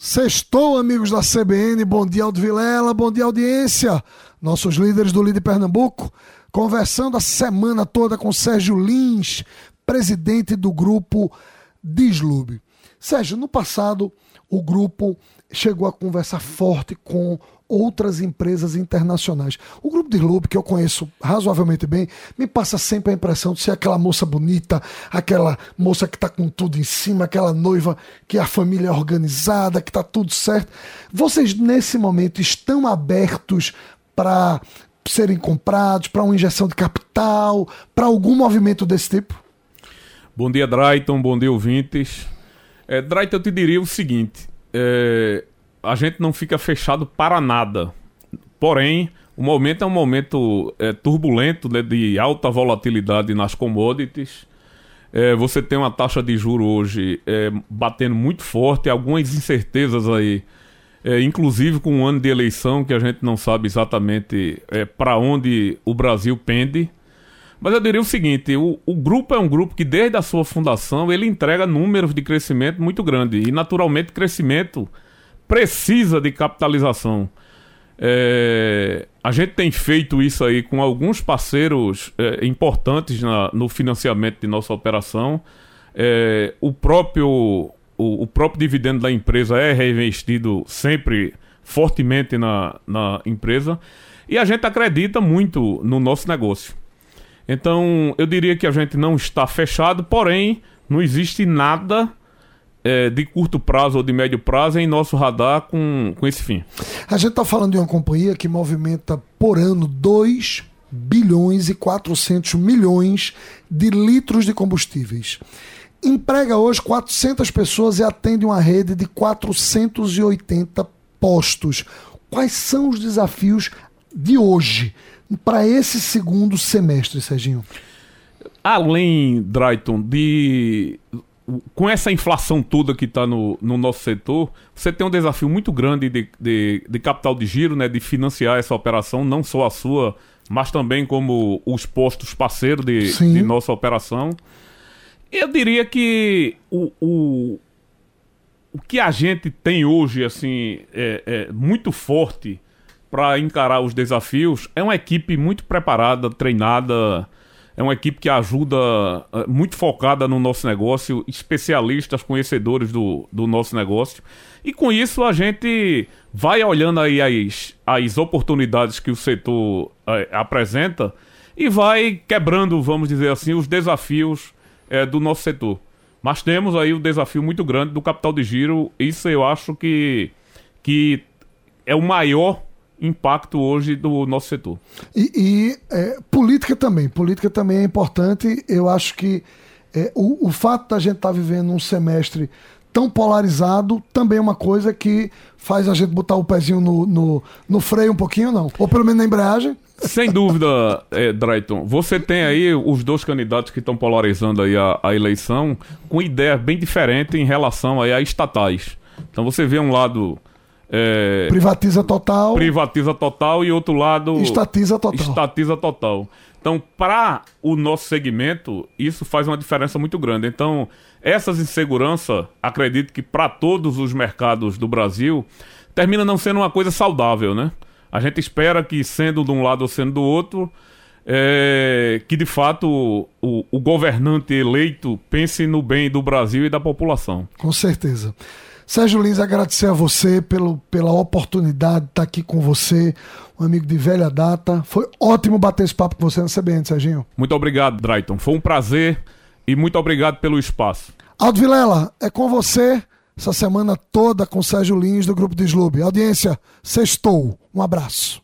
Sextou, amigos da CBN, bom dia Aldo Vilela, bom dia audiência, nossos líderes do Líder Pernambuco, conversando a semana toda com Sérgio Lins, presidente do grupo Dislube. Sérgio, no passado o grupo chegou a conversar forte com outras empresas internacionais. O grupo de Lobo, que eu conheço razoavelmente bem, me passa sempre a impressão de ser aquela moça bonita, aquela moça que está com tudo em cima, aquela noiva que a família é organizada, que está tudo certo. Vocês, nesse momento, estão abertos para serem comprados, para uma injeção de capital, para algum movimento desse tipo? Bom dia, Drayton. Bom dia, ouvintes. É, Drayton, eu te diria o seguinte: é, a gente não fica fechado para nada. Porém, o momento é um momento é, turbulento, né, de alta volatilidade nas commodities. É, você tem uma taxa de juro hoje é, batendo muito forte, algumas incertezas aí, é, inclusive com um ano de eleição que a gente não sabe exatamente é, para onde o Brasil pende. Mas eu diria o seguinte: o, o, grupo é um grupo que, desde a sua fundação, ele entrega números de crescimento muito grande. E, naturalmente, crescimento precisa de capitalização. É, a gente tem feito isso aí com alguns parceiros é, importantes na, no financiamento de nossa operação. É, o, próprio, o, o, próprio dividendo da empresa é reinvestido sempre fortemente na, na empresa. E a gente acredita muito no nosso negócio. Então, eu diria que a gente não está fechado, porém, não existe nada é, de curto prazo ou de médio prazo em nosso radar com, com esse fim. A gente está falando de uma companhia que movimenta por ano 2 bilhões e 400 milhões de litros de combustíveis. Emprega hoje 400 pessoas e atende uma rede de 480 postos. Quais são os desafios de hoje para esse segundo semestre, Serginho? Além, Drayton, de com essa inflação toda que está no, no nosso setor, você tem um desafio muito grande de, de, de, capital de giro, né, de financiar essa operação, não só a sua, mas também como os postos parceiros de, de nossa operação. Eu diria que o, o, o que a gente tem hoje, assim, é, é muito forte para encarar os desafios, é uma equipe muito preparada, treinada, é uma equipe que ajuda, eh, muito focada no nosso negócio, especialistas, conhecedores do, do nosso negócio. E com isso a gente vai olhando aí as, as oportunidades que o setor é, apresenta e vai quebrando, vamos dizer assim, os desafios é, do nosso setor. Mas temos aí o desafio muito grande do capital de giro. Isso eu acho que, que é o maior impacto hoje do nosso setor. E, e é, política também. Política também é importante. Eu acho que é, o, o fato da gente estar tá vivendo um semestre tão polarizado também é uma coisa que faz a gente botar o pezinho no, no, no freio um pouquinho, não? Ou pelo menos na embreagem. Sem dúvida, é, Drayton. Você tem aí os dois candidatos que estão polarizando aí a, a eleição com ideias bem diferentes em relação aí a estatais. Então você vê um lado é, privatiza total. Privatiza total e outro lado. Estatiza total. Estatiza total. Então, para o nosso segmento, isso faz uma diferença muito grande. Então, essas inseguranças, acredito que para todos os mercados do Brasil, termina não sendo uma coisa saudável, né? A gente espera que, sendo de um lado ou sendo do outro, é, que de fato o, o governante eleito pense no bem do Brasil e da população. Com certeza. Sérgio Lins, agradecer a você pelo, pela oportunidade de estar aqui com você, um amigo de velha data. Foi ótimo bater esse papo com você na CBN, Serginho. Muito obrigado, Drayton. Foi um prazer e muito obrigado pelo espaço. Aldo Vilela, é com você essa semana toda com Sérgio Lins do Grupo Deslube. Audiência, sextou. Um abraço.